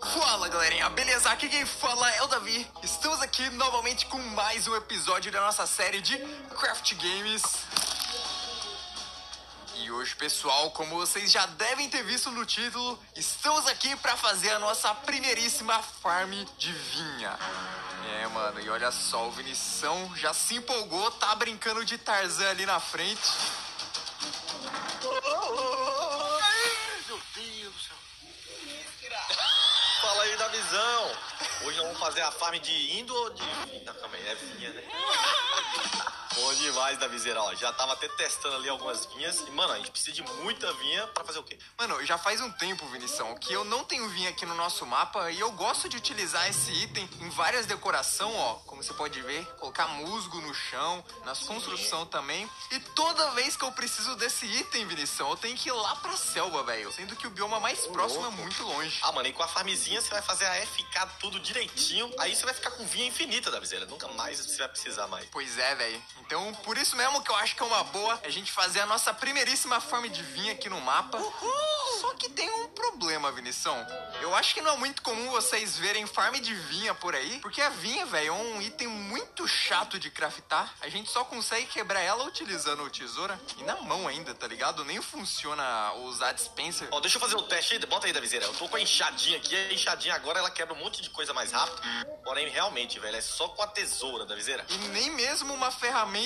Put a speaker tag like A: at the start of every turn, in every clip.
A: Fala galerinha, beleza? Aqui quem fala é o Davi. Estamos aqui novamente com mais um episódio da nossa série de Craft Games. E hoje, pessoal, como vocês já devem ter visto no título, estamos aqui para fazer a nossa primeiríssima farm de vinha. É, mano, e olha só, o Vinição já se empolgou, tá brincando de Tarzan ali na frente.
B: Hoje nós vamos fazer a farm de indo ou de. Não, calma aí, é vinha, né? Bom demais da viseira, ó. Já tava até testando ali algumas vinhas. E, mano, a gente precisa de muita vinha pra fazer o quê?
A: Mano, já faz um tempo, Vinição, que eu não tenho vinha aqui no nosso mapa e eu gosto de utilizar esse item em várias decoração, ó. Como você pode ver, colocar musgo no chão, nas construção também. E toda vez que eu preciso desse item, Vinição, eu tenho que ir lá pra selva, velho. Sendo que o bioma mais
B: Ô,
A: próximo
B: louco.
A: é muito longe.
B: Ah, mano, e com a farmzinha você vai fazer a FK tudo direitinho. Aí você vai ficar com vinha infinita da viseira. Nunca mais você vai precisar mais.
A: Pois é, velho. Então, por isso mesmo que eu acho que é uma boa a gente fazer a nossa primeiríssima farm de vinha aqui no mapa. Só que tem um problema, Vinição. Eu acho que não é muito comum vocês verem farm de vinha por aí, porque a vinha, velho, é um item muito chato de craftar. A gente só consegue quebrar ela utilizando o tesoura e na mão ainda, tá ligado? Nem funciona usar dispenser.
B: Ó, deixa eu fazer o teste aí. Bota aí da viseira. Eu tô com a enxadinha aqui. A enxadinha agora ela quebra um monte de coisa mais rápido. Porém, realmente, velho, é só com a tesoura da viseira.
A: E nem mesmo uma ferramenta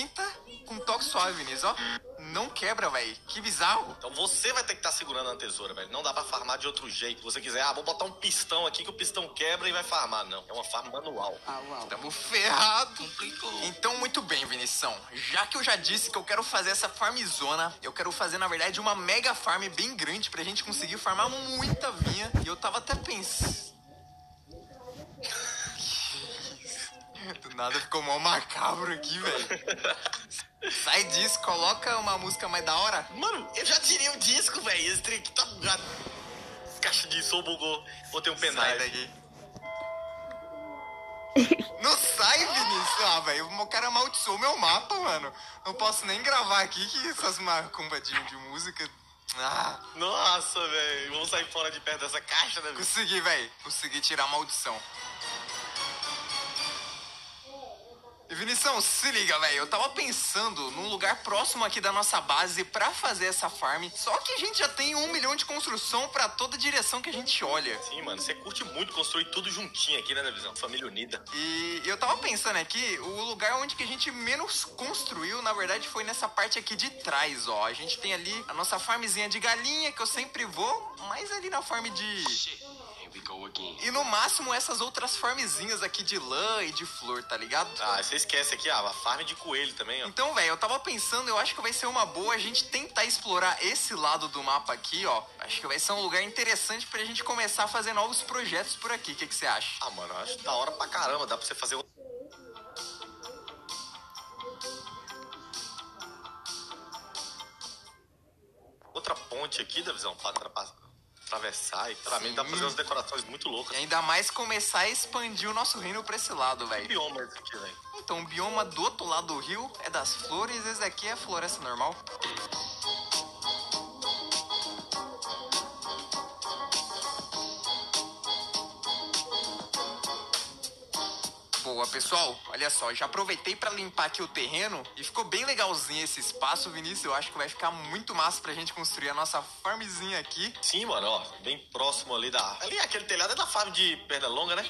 A: com toque suave, Vinícius, ó. Não quebra, velho. Que bizarro.
B: Então você vai ter que estar segurando a tesoura, velho. Não dá pra farmar de outro jeito. Se você quiser, ah, vou botar um pistão aqui que o pistão quebra e vai farmar. Não, é uma farm manual.
A: Tamo ferrado. Então, muito bem, Vinição. Já que eu já disse que eu quero fazer essa farmzona, eu quero fazer, na verdade, uma mega farm bem grande pra gente conseguir farmar muita vinha. E eu tava até pensando. Do nada ficou mal macabro aqui, velho. Sai disso, coloca uma música mais da hora.
B: Mano, eu já tirei o disco, velho. Esse trem aqui tá bugado. Caixa de som bugou. Botei um
A: Sai
B: pendrive.
A: daqui. Não sai, Vinícius. Ah, velho, o cara amaldiçoou meu mapa, mano. Não posso nem gravar aqui que essas macumbadinhas de música. Ah,
B: Nossa, velho. Vamos sair fora de perto dessa caixa, né? velho?
A: consegui, velho. Consegui tirar a maldição. Vinição, se liga, velho. Eu tava pensando num lugar próximo aqui da nossa base pra fazer essa farm. Só que a gente já tem um milhão de construção pra toda direção que a gente olha.
B: Sim, mano. Você curte muito construir tudo juntinho aqui, né, Visão? Família unida.
A: E eu tava pensando aqui, o lugar onde que a gente menos construiu, na verdade, foi nessa parte aqui de trás, ó. A gente tem ali a nossa farmzinha de galinha, que eu sempre vou, mas ali na farm de... E no máximo essas outras farmzinhas aqui de lã e de flor, tá ligado?
B: Ah, você esquece aqui, ah, a farm de coelho também, ó.
A: Então, velho, eu tava pensando, eu acho que vai ser uma boa a gente tentar explorar esse lado do mapa aqui, ó. Acho que vai ser um lugar interessante pra gente começar a fazer novos projetos por aqui. O que você acha?
B: Ah, mano, eu acho da hora pra caramba. Dá pra você fazer. Outra ponte aqui da visão atrapa- atravessar e pra mim dá pra fazer umas decorações muito loucas.
A: E ainda mais começar a expandir o nosso reino pra esse lado, velho.
B: bioma esse aqui, velho?
A: Então, o bioma do outro lado do rio é das flores, esse aqui é floresta normal. Pessoal. Olha só, já aproveitei pra limpar aqui o terreno e ficou bem legalzinho esse espaço, Vinícius. Eu acho que vai ficar muito massa pra gente construir a nossa farmzinha aqui.
B: Sim, mano, ó, bem próximo ali da. Ali, aquele telhado é da farm de perna longa, né?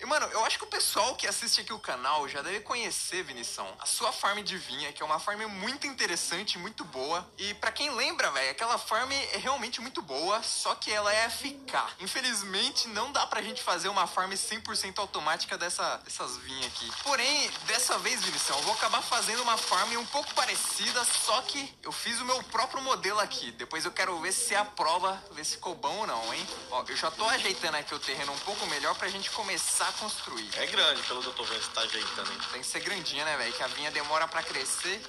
A: E, mano, eu acho que o pessoal que assiste aqui o canal já deve conhecer, Vinição, a sua farm de vinha, que é uma farm muito interessante, muito boa. E pra quem lembra, velho, aquela farm é realmente muito boa, só que ela é FK. Infelizmente, não dá pra gente fazer uma farm 100% automática dessa, dessas vinhas aqui. Porém, dessa vez, Vinição, eu vou acabar fazendo uma farm um pouco parecida, só que eu fiz o meu próprio modelo aqui. Depois eu quero ver se é a prova, ver se ficou bom ou não, hein? Ó, eu já tô ajeitando aqui o terreno um pouco melhor pra gente começar a construir.
B: É grande, pelo que eu tô vendo, você tá ajeitando, hein?
A: Tem que ser grandinha, né, velho? Que a vinha demora pra crescer.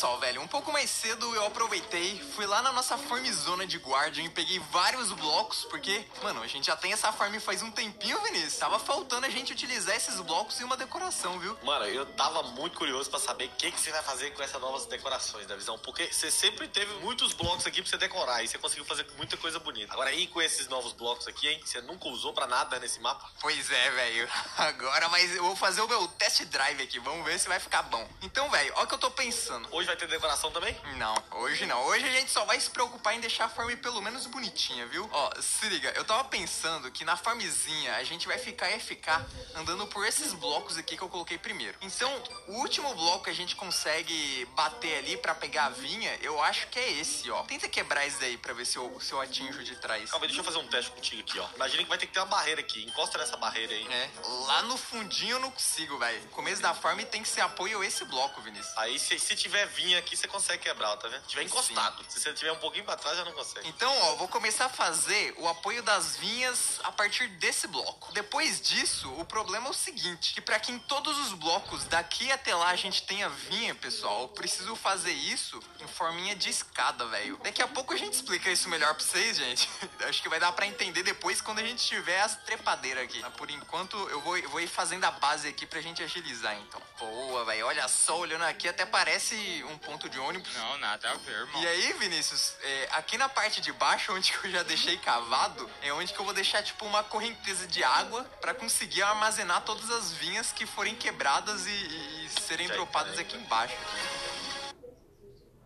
A: Só, velho, um pouco mais cedo eu aproveitei, fui lá na nossa farmzona de Guardian e peguei vários blocos, porque, mano, a gente já tem essa farm faz um tempinho, Vinícius. Tava faltando a gente utilizar esses blocos e uma decoração, viu?
B: Mano, eu tava muito curioso pra saber o que, que você vai fazer com essas novas decorações da visão, porque você sempre teve muitos blocos aqui pra você decorar e você conseguiu fazer muita coisa bonita. Agora aí com esses novos blocos aqui, hein, você nunca usou pra nada nesse mapa?
A: Pois é, velho. Agora, mas eu vou fazer o meu test drive aqui, vamos ver se vai ficar bom. Então, velho, olha o que eu tô pensando.
B: Hoje vai ter decoração também?
A: Não, hoje não. Hoje a gente só vai se preocupar em deixar a farm pelo menos bonitinha, viu? Ó, se liga, eu tava pensando que na farmzinha a gente vai ficar e ficar andando por esses blocos aqui que eu coloquei primeiro. Então, o último bloco que a gente consegue bater ali para pegar a vinha, eu acho que é esse, ó. Tenta quebrar esse daí pra ver se eu, se eu atinjo de trás.
B: Calma aí, deixa eu fazer um teste contigo aqui, ó. Imagina que vai ter que ter uma barreira aqui. Encosta nessa barreira aí.
A: É, lá no fundinho eu não consigo, velho. Começo da farm tem que ser apoio a esse bloco, Vinícius.
B: Aí, se, se tiver vinha aqui, você consegue quebrar, tá vendo? Se tiver encostado. Se você tiver um pouquinho pra trás, já não consegue.
A: Então, ó, vou começar a fazer o apoio das vinhas a partir desse bloco. Depois disso, o problema é o seguinte, que para que em todos os blocos daqui até lá a gente tenha vinha, pessoal, eu preciso fazer isso em forminha de escada, velho. Daqui a pouco a gente explica isso melhor pra vocês, gente. Acho que vai dar para entender depois quando a gente tiver as trepadeiras aqui. Mas por enquanto, eu vou, eu vou ir fazendo a base aqui pra gente agilizar, então. Boa, velho. Olha só, olhando aqui, até parece um ponto de ônibus.
C: Não, nada a ver, irmão.
A: E aí, Vinícius, é, aqui na parte de baixo, onde que eu já deixei cavado, é onde que eu vou deixar, tipo, uma correnteza de água para conseguir armazenar todas as vinhas que forem quebradas e, e serem
B: Já
A: dropadas aqui embaixo.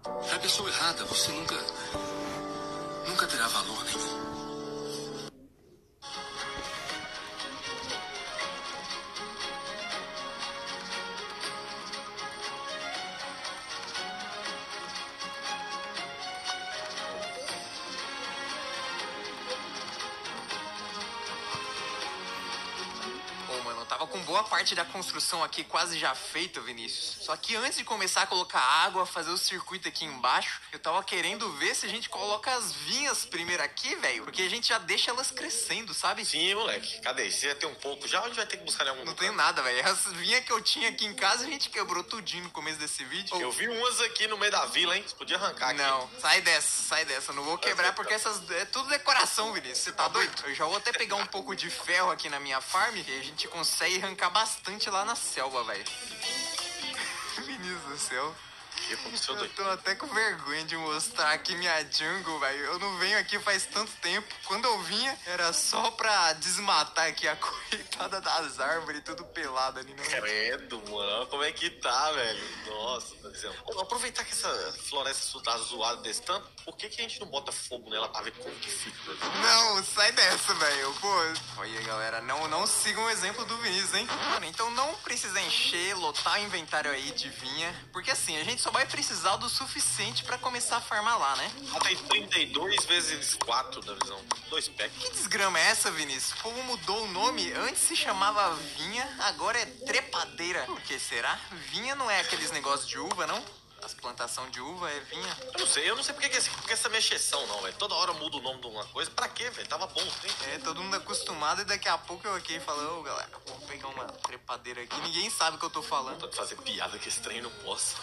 D: Pra pessoa errada, você nunca. nunca terá valor nenhum.
A: Boa parte da construção aqui quase já feita, Vinícius. Só que antes de começar a colocar água, fazer o circuito aqui embaixo, eu tava querendo ver se a gente coloca as vinhas primeiro aqui, velho. Porque a gente já deixa elas crescendo, sabe?
B: Sim, moleque. Cadê? Você já tem um pouco já? Onde vai ter que buscar em algum
A: Não
B: lugar?
A: tenho nada, velho. As vinhas que eu tinha aqui em casa, a gente quebrou tudinho no começo desse vídeo.
B: Eu vi umas aqui no meio da vila, hein? Você podia arrancar aqui.
A: Não, sai dessa, sai dessa. Não vou quebrar porque essas é tudo decoração, Vinícius. Você tá doido? Eu já vou até pegar um pouco de ferro aqui na minha farm e a gente consegue arrancar bastante lá na selva, velho. Vinícius do céu.
B: O que aconteceu,
A: Eu
B: doido?
A: tô até com vergonha de mostrar aqui minha jungle, velho. Eu não venho aqui faz tanto tempo. Quando eu vinha, era só pra desmatar aqui a coitada das árvores, tudo pelado ali. Não
B: Credo, mano. Como é que tá, velho? Nossa, tá dizendo. Aproveitar que essa floresta tá zoada desse tanto, por que, que a gente não bota fogo nela pra ver como que fica?
A: Não, sai dessa, velho. Pô, olha, galera, não, não sigam o exemplo do Vinícius, hein? Mano, então não precisa encher, lotar o inventário aí de vinha, porque assim, a gente só vai precisar do suficiente pra começar a farmar lá, né?
B: Tem 32 vezes 4 da visão. Dois packs.
A: Que desgrama é essa, Vinícius? O povo mudou o nome, antes se chamava vinha, agora é trepadeira. Por que será? Vinha não é aqueles negócios de uva, não? As plantações de uva é vinha.
B: Eu não sei, eu não sei porque que esse, porque essa mexeção não, velho. Toda hora muda o nome de uma coisa. Pra quê, velho? Tava bom, tem.
A: É, todo mundo acostumado e daqui a pouco eu aqui falando, ô galera, vou pegar uma trepadeira aqui. Ninguém sabe o que eu tô falando.
B: Tô de fazer piada que esse trem não posso.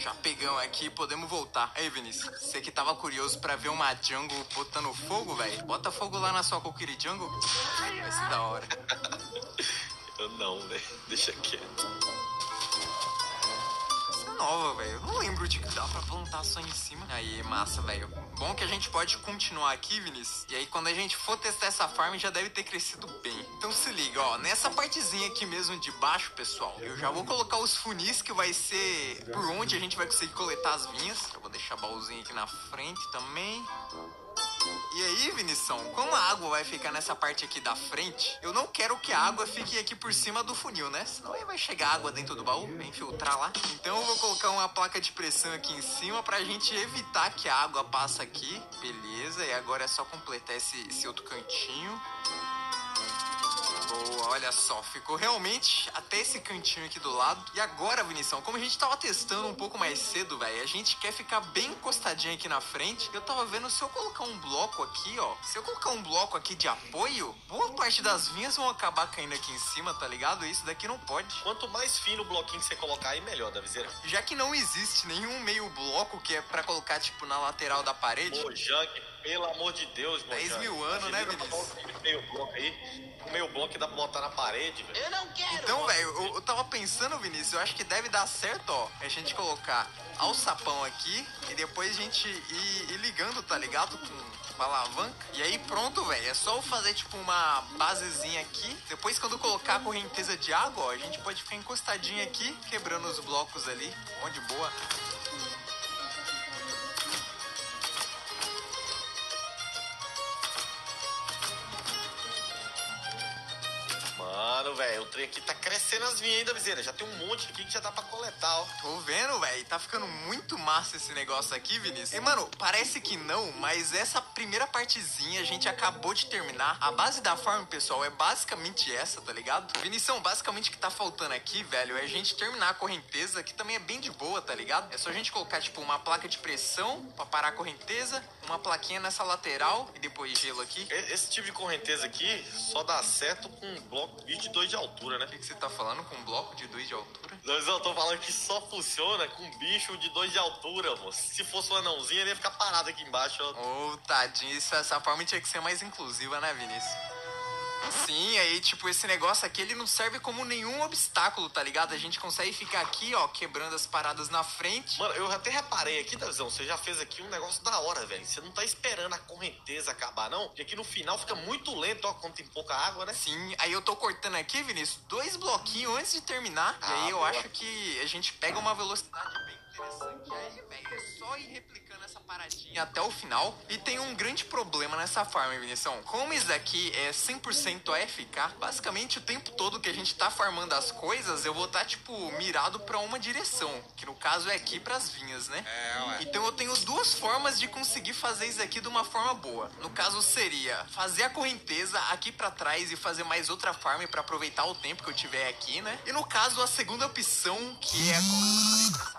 A: Já pegamos aqui, podemos voltar. Aí, Vinícius, você que tava curioso pra ver uma jungle botando fogo, velho? Bota fogo lá na sua Kokiri Jungle. Vai ser da hora.
B: Eu não, velho. Deixa quieto.
A: Nova, velho. Eu não lembro de que dá pra plantar só em cima. Aí, massa, velho. Bom que a gente pode continuar aqui, Vinícius. E aí, quando a gente for testar essa farm, já deve ter crescido bem. Então se liga, ó. Nessa partezinha aqui mesmo de baixo, pessoal, eu já vou colocar os funis que vai ser por onde a gente vai conseguir coletar as vinhas. Eu vou deixar baúzinho aqui na frente também. E aí, Vinição, como a água vai ficar nessa parte aqui da frente, eu não quero que a água fique aqui por cima do funil, né? Senão aí vai chegar água dentro do baú, vai infiltrar lá. Então eu vou colocar uma placa de pressão aqui em cima pra gente evitar que a água passe aqui. Beleza, e agora é só completar esse, esse outro cantinho. Boa, olha só, ficou realmente até esse cantinho aqui do lado. E agora, Vinição, como a gente tava testando um pouco mais cedo, velho, a gente quer ficar bem encostadinho aqui na frente. Eu tava vendo se eu colocar um bloco aqui, ó, se eu colocar um bloco aqui de apoio, boa parte das vinhas vão acabar caindo aqui em cima, tá ligado? Isso daqui não pode.
B: Quanto mais fino o bloquinho que você colocar aí, melhor, da viseira.
A: Já que não existe nenhum meio bloco que é pra colocar, tipo, na lateral da parede.
B: Ô, Junk, pelo amor de Deus, meu
A: 10 mil anos, né, Vinícius?
B: Meio bloco aí. O meio bloco dá pra botar na parede, velho.
C: Eu não quero.
A: Então, velho, eu, eu tava pensando, Vinícius, eu acho que deve dar certo, ó. A gente colocar alçapão aqui e depois a gente ir, ir ligando, tá ligado? Com uma alavanca. E aí pronto, velho. É só eu fazer tipo uma basezinha aqui. Depois quando eu colocar a correnteza de água, ó, a gente pode ficar encostadinho aqui, quebrando os blocos ali. Onde boa.
B: Velho, o trem aqui tá crescendo as vinhas ainda, viseira. Já tem um monte aqui que já dá pra coletar, ó.
A: Tô vendo, velho. Tá ficando muito massa esse negócio aqui, Vinícius. E, mano, parece que não, mas essa primeira partezinha a gente acabou de terminar. A base da farm, pessoal, é basicamente essa, tá ligado? Vinição, basicamente o que tá faltando aqui, velho, é a gente terminar a correnteza, que também é bem de boa, tá ligado? É só a gente colocar, tipo, uma placa de pressão pra parar a correnteza, uma plaquinha nessa lateral e depois gelo aqui.
B: Esse tipo de correnteza aqui só dá certo com um bloco 22 de altura, né?
A: O que, que você tá falando com um bloco de 2 de altura?
B: Mas eu tô falando que só funciona com um bicho de 2 de altura, moço. Se fosse um anãozinho, ele ia ficar parado aqui embaixo, ó.
A: Ô, oh, tadinho, isso, essa forma tinha que ser mais inclusiva, né, Vinícius? Sim, aí, tipo, esse negócio aqui, ele não serve como nenhum obstáculo, tá ligado? A gente consegue ficar aqui, ó, quebrando as paradas na frente.
B: Mano, eu até reparei aqui, Davizão, você já fez aqui um negócio da hora, velho. Você não tá esperando a correnteza acabar, não? Porque aqui no final fica muito lento, ó, quando tem pouca água, né?
A: Sim, aí eu tô cortando aqui, Vinícius, dois bloquinhos antes de terminar. Ah, e aí eu boa. acho que a gente pega uma velocidade bem interessante aí, velho. É só ir replicando essa paradinha até o final. E tem um grande problema nessa farm, Vinição. Como isso daqui é 100% AFK, basicamente o tempo todo que a gente tá farmando as coisas, eu vou estar, tá, tipo, mirado pra uma direção. Que no caso é aqui pras vinhas, né? É, ué. Então eu tenho duas formas de conseguir fazer isso aqui de uma forma boa. No caso seria fazer a correnteza aqui pra trás e fazer mais outra farm para aproveitar o tempo que eu tiver aqui, né? E no caso, a segunda opção, que é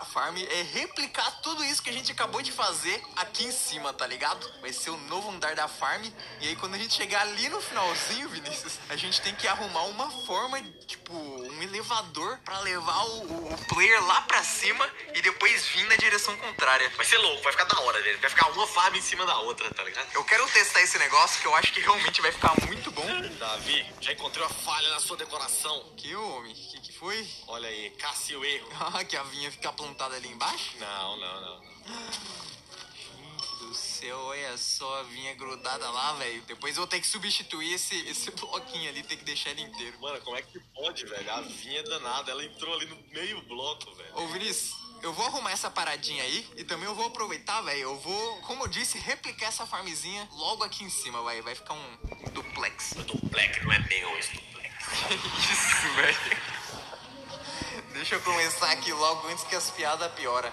A: a farm, é replicar tudo isso que a gente acabou de fazer aqui em cima, tá ligado? Vai ser o novo andar da farm. E aí, quando a gente chegar ali no finalzinho, Vinícius, a gente tem que arrumar uma forma, tipo, um elevador para levar o, o, player lá pra cima e depois vir na direção contrária.
B: Vai ser louco, vai ficar da hora, velho. Vai ficar uma farm em cima da outra, tá ligado?
A: Eu quero testar esse negócio que eu acho que realmente vai ficar muito bom.
B: Davi, já encontrei uma falha na sua decoração.
A: Que homem? Que que foi?
B: Olha aí, casse o erro.
A: Ah, que a vinha fica ali embaixo?
B: Não, não, não. não
A: do céu, olha só a vinha grudada lá, velho. Depois eu vou ter que substituir esse, esse bloquinho ali, ter que deixar ele inteiro.
B: Mano, como é que pode, velho? A vinha é danada, ela entrou ali no meio bloco, velho.
A: Ô, Vinícius, eu vou arrumar essa paradinha aí e também eu vou aproveitar, velho. Eu vou, como eu disse, replicar essa farmzinha logo aqui em cima, vai. Vai ficar um, duplex.
B: O duplex não é meu, esse duplex.
A: Isso, velho. Deixa eu começar aqui logo antes que as piadas pioram.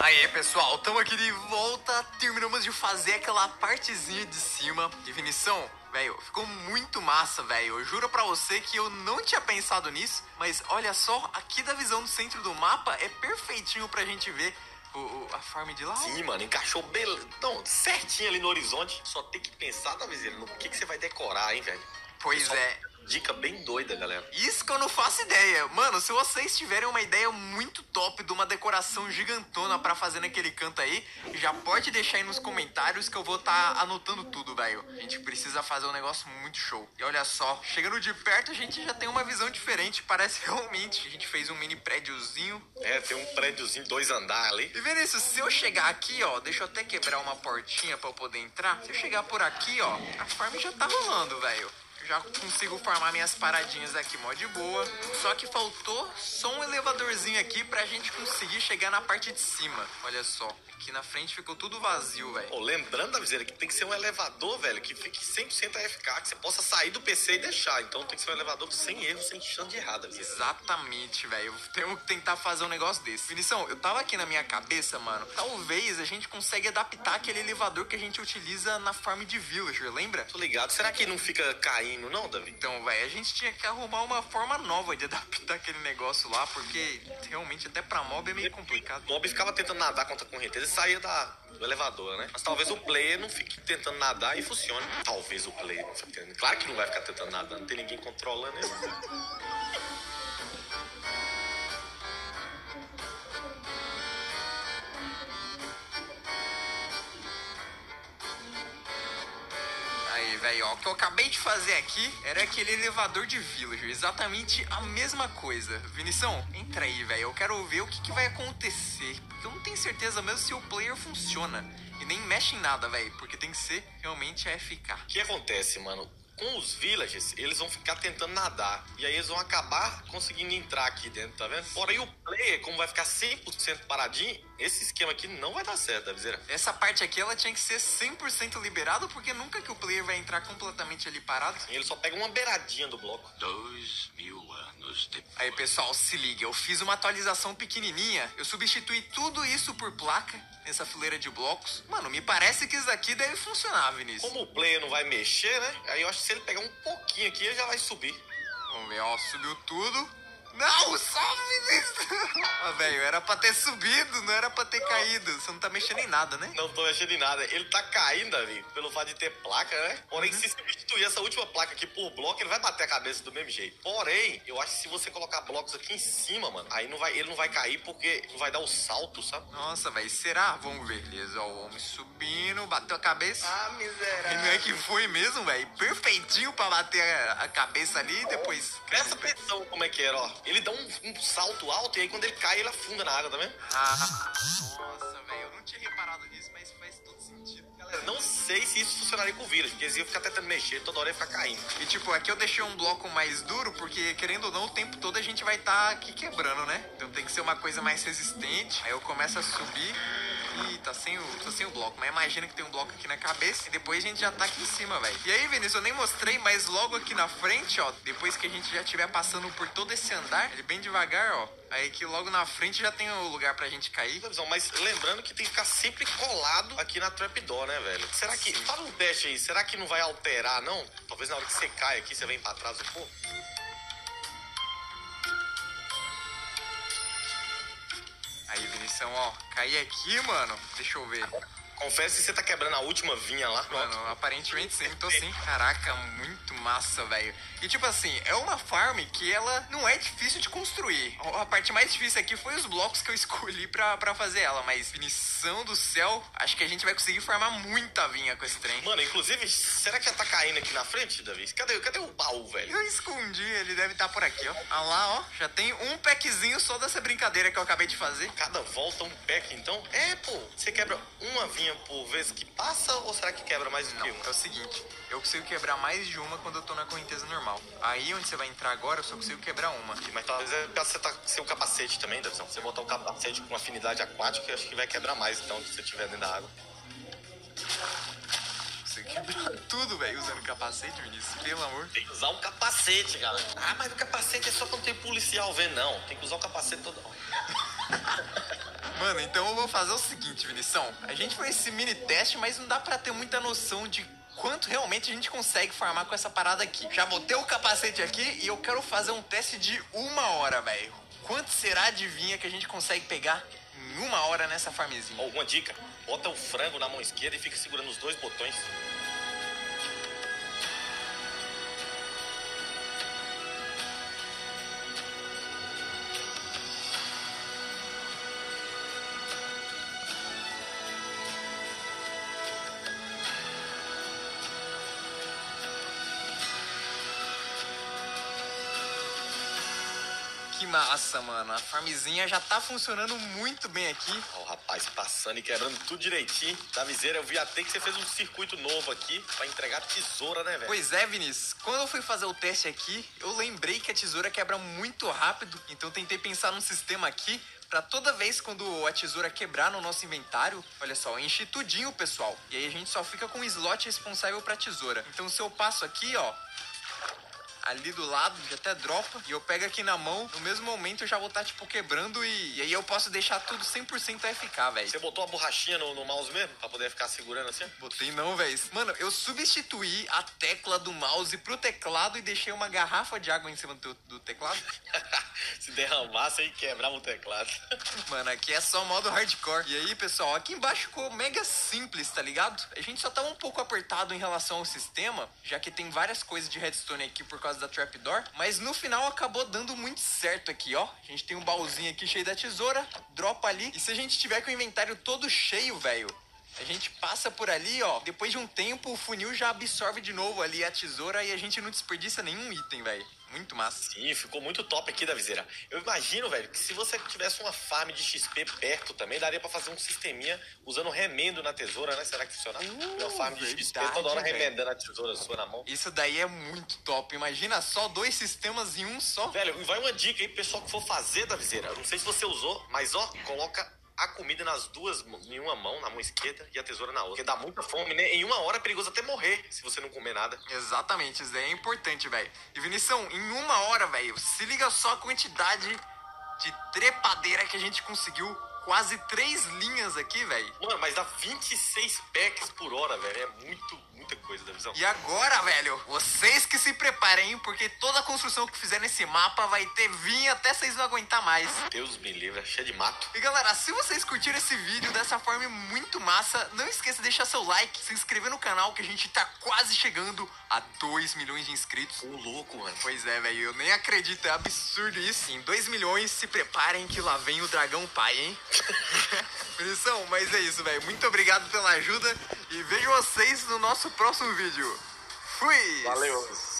A: Aê, pessoal, estamos aqui de volta. Terminamos de fazer aquela partezinha de cima. Definição, velho, ficou muito massa, velho. Eu juro pra você que eu não tinha pensado nisso, mas olha só, aqui da visão do centro do mapa é perfeitinho pra gente ver o, o, a farm de lá.
B: Sim, mano, encaixou bem. Não, certinho ali no horizonte. Só tem que pensar, Davizeira, no que, que você vai decorar, hein, velho?
A: Pois é.
B: Dica bem doida, galera.
A: Isso que eu não faço ideia. Mano, se vocês tiverem uma ideia muito top de uma decoração gigantona para fazer naquele canto aí, já pode deixar aí nos comentários que eu vou estar tá anotando tudo, velho. A gente precisa fazer um negócio muito show. E olha só, chegando de perto a gente já tem uma visão diferente. Parece realmente a gente fez um mini prédiozinho.
B: É, tem um prédiozinho, dois andares ali.
A: E Vinícius, se eu chegar aqui, ó, deixa eu até quebrar uma portinha para eu poder entrar. Se eu chegar por aqui, ó, a farm já tá rolando, velho. Já consigo farmar minhas paradinhas aqui mó de boa. Só que faltou só um elevadorzinho aqui pra gente conseguir chegar na parte de cima. Olha só. Aqui na frente ficou tudo vazio, velho.
B: Ô, lembrando, Davizeira, que tem que ser um elevador, velho, que fique 100% AFK, que você possa sair do PC e deixar. Então tem que ser um elevador sem erro, sem chance de errado, Davizeira.
A: Exatamente, velho. Temos que tentar fazer um negócio desse. Vinição, eu tava aqui na minha cabeça, mano. Talvez a gente consiga adaptar aquele elevador que a gente utiliza na farm de villager, lembra?
B: Tô ligado. Será que não fica caindo, não, Davi?
A: Então, velho, a gente tinha que arrumar uma forma nova de adaptar aquele negócio lá, porque realmente até pra mob é meio complicado.
B: O mob ficava tentando nadar contra a correnteza e saía da, do elevador, né? Mas talvez o player não fique tentando nadar e funcione. Talvez o player não fique tentando. Claro que não vai ficar tentando nadar, não tem ninguém controlando ele.
A: Velho, ó, o que eu acabei de fazer aqui era aquele elevador de villager, exatamente a mesma coisa. Vinição, entra aí, velho, eu quero ver o que, que vai acontecer, porque eu não tenho certeza mesmo se o player funciona. E nem mexe em nada, velho, porque tem que ser realmente AFK.
B: O que acontece, mano? Com os villages, eles vão ficar tentando nadar. E aí eles vão acabar conseguindo entrar aqui dentro, tá vendo? Porém, o player, como vai ficar 100% paradinho, esse esquema aqui não vai dar certo, da viseira.
A: Essa parte aqui, ela tinha que ser 100% liberado, porque nunca que o player vai entrar completamente ali parado.
B: Ele só pega uma beiradinha do bloco.
D: Dois mil anos depois.
A: Aí, pessoal, se liga, eu fiz uma atualização pequenininha, eu substituí tudo isso por placa nessa fileira de blocos. Mano, me parece que isso aqui deve funcionar, Vinícius.
B: Como o player não vai mexer, né? Aí eu acho que se ele pegar um pouquinho aqui, ele já vai subir.
A: Vamos ver, ó, subiu tudo. Não, sobe, Vinícius! ah, velho, era pra ter subido, não era pra ter caído. Você não tá mexendo em nada, né?
B: Não tô mexendo em nada. Ele tá caindo ali, pelo fato de ter placa, né? Porém, se substituir essa última placa aqui por bloco, ele vai bater a cabeça do mesmo jeito. Porém, eu acho que se você colocar blocos aqui em cima, mano, aí não vai, ele não vai cair porque não vai dar o salto, sabe?
A: Nossa, velho, será? Vamos ver. Beleza, ó, o homem subindo, bateu a cabeça.
B: Ah,
A: E
B: miserável.
A: não é que foi mesmo, velho? Perfeitinho pra bater a, a cabeça ali e depois.
B: Presta atenção como é que era, ó. Ele dá um, um salto alto e aí quando ele cai, ele afunda na água, tá vendo?
A: Ah, nossa, velho, eu não tinha reparado nisso, mas faz todo sentido. Galera,
B: Não sei se isso funcionaria com o vírus, porque eles iam ficar tentando mexer, toda hora ia ficar caindo.
A: E tipo, aqui eu deixei um bloco mais duro, porque querendo ou não, o tempo todo a gente vai estar aqui quebrando, né? Então tem que ser uma coisa mais resistente. Aí eu começo a subir. Ih, tá sem, o, tá sem o bloco. Mas imagina que tem um bloco aqui na cabeça e depois a gente já tá aqui em cima, velho. E aí, Vinícius, eu nem mostrei, mas logo aqui na frente, ó, depois que a gente já estiver passando por todo esse andar, ele bem devagar, ó. Aí aqui logo na frente já tem o lugar pra gente cair.
B: Mas lembrando que tem que ficar sempre colado aqui na trapdoor, né, velho? Será que. Faz um teste aí, será que não vai alterar, não? Talvez na hora que você cai aqui, você vem pra trás um pouco.
A: Aí, Vinicius, ó, caí aqui, mano. Deixa eu ver.
B: Confere se você tá quebrando a última vinha lá.
A: Mano, aparentemente sim, tô sim. Caraca, muito massa, velho. E tipo assim, é uma farm que ela não é difícil de construir. A parte mais difícil aqui foi os blocos que eu escolhi pra, pra fazer ela, mas finição do céu, acho que a gente vai conseguir farmar muita vinha com esse trem.
B: Mano, inclusive, será que já tá caindo aqui na frente, Davi? Cadê, cadê o baú, velho?
A: Eu escondi, ele deve estar por aqui, ó. Ah lá, ó, já tem um packzinho só dessa brincadeira que eu acabei de fazer.
B: Cada volta um pack, então? É, pô. Você quebra uma vinha por vez que passa ou será que quebra mais do
A: Não,
B: que
A: é
B: uma?
A: o seguinte, eu consigo quebrar mais de uma quando eu tô na correnteza normal. Aí onde você vai entrar agora, eu só consigo quebrar uma.
B: Mas talvez é pra você tá seu capacete também, Davizão. Se você botar o capacete com afinidade aquática, eu acho que vai quebrar mais, então, se você estiver dentro da água.
A: Você quebrar tudo, velho, usando capacete, Vinícius. Pelo amor.
B: Tem que usar o capacete, galera. Ah, mas o capacete é só quando tem policial vendo, não. Tem que usar o capacete toda hora.
A: Mano, então eu vou fazer o seguinte, Vinição. A gente fez esse mini teste, mas não dá pra ter muita noção de quanto realmente a gente consegue farmar com essa parada aqui. Já botei o capacete aqui e eu quero fazer um teste de uma hora, velho. Quanto será de vinha que a gente consegue pegar em uma hora nessa farmzinha?
B: Ó, uma dica. Bota o frango na mão esquerda e fica segurando os dois botões.
A: Que massa, mano. A farmzinha já tá funcionando muito bem aqui.
B: Ó, o rapaz passando e quebrando tudo direitinho. Da viseira, eu vi até que você fez um circuito novo aqui pra entregar tesoura, né, velho?
A: Pois é, Vinícius. Quando eu fui fazer o teste aqui, eu lembrei que a tesoura quebra muito rápido. Então eu tentei pensar num sistema aqui pra toda vez quando a tesoura quebrar no nosso inventário, olha só, enche tudinho, pessoal. E aí a gente só fica com o slot responsável pra tesoura. Então se eu passo aqui, ó, ali do lado, já até dropa, e eu pego aqui na mão, no mesmo momento eu já vou estar, tipo, quebrando e, e aí eu posso deixar tudo 100% AFK, velho.
B: Você botou a borrachinha no, no mouse mesmo? Pra poder ficar segurando assim?
A: Botei não, velho. Mano, eu substituí a tecla do mouse pro teclado e deixei uma garrafa de água em cima do, do teclado.
B: Se derramasse aí quebrava o teclado.
A: Mano, aqui é só modo hardcore. E aí, pessoal, aqui embaixo ficou mega simples, tá ligado? A gente só tá um pouco apertado em relação ao sistema, já que tem várias coisas de redstone aqui por causa da trapdoor, mas no final acabou dando muito certo aqui, ó. A gente tem um baúzinho aqui cheio da tesoura, dropa ali. E se a gente tiver com o inventário todo cheio, velho, a gente passa por ali, ó. Depois de um tempo, o funil já absorve de novo ali a tesoura e a gente não desperdiça nenhum item, velho. Muito massa.
B: Sim, ficou muito top aqui da viseira. Eu imagino, velho, que se você tivesse uma farm de XP perto também, daria pra fazer um sisteminha usando remendo na tesoura, né? Será que funciona?
A: Uh,
B: uma farm de XP toda hora remendando a tesoura sua na mão.
A: Isso daí é muito top. Imagina só dois sistemas em um só.
B: Velho, e vai uma dica aí pro pessoal que for fazer da viseira. Eu não sei se você usou, mas ó, coloca a comida nas duas em uma mão, na mão esquerda, e a tesoura na outra. Porque dá muita fome, né? Em uma hora é perigoso até morrer se você não comer nada.
A: Exatamente, isso é importante, velho. E Vinição, em uma hora, velho, se liga só a quantidade de trepadeira que a gente conseguiu. Quase três linhas aqui, velho.
B: Mano, mas dá 26 packs por hora, velho. É muito, muita coisa da visão.
A: E agora, velho, vocês que se preparem, porque toda a construção que fizer nesse mapa vai ter vinho até vocês não aguentar mais.
B: Deus me livre, é cheio de mato.
A: E galera, se vocês curtiram esse vídeo dessa forma muito massa, não esqueça de deixar seu like, se inscrever no canal que a gente tá quase chegando a 2 milhões de inscritos.
B: Ô, louco, mano.
A: Pois é, velho, eu nem acredito, é absurdo isso. Em 2 milhões, se preparem que lá vem o dragão pai, hein? Missão, mas é isso, velho. Muito obrigado pela ajuda e vejo vocês no nosso próximo vídeo. Fui!
B: Valeu.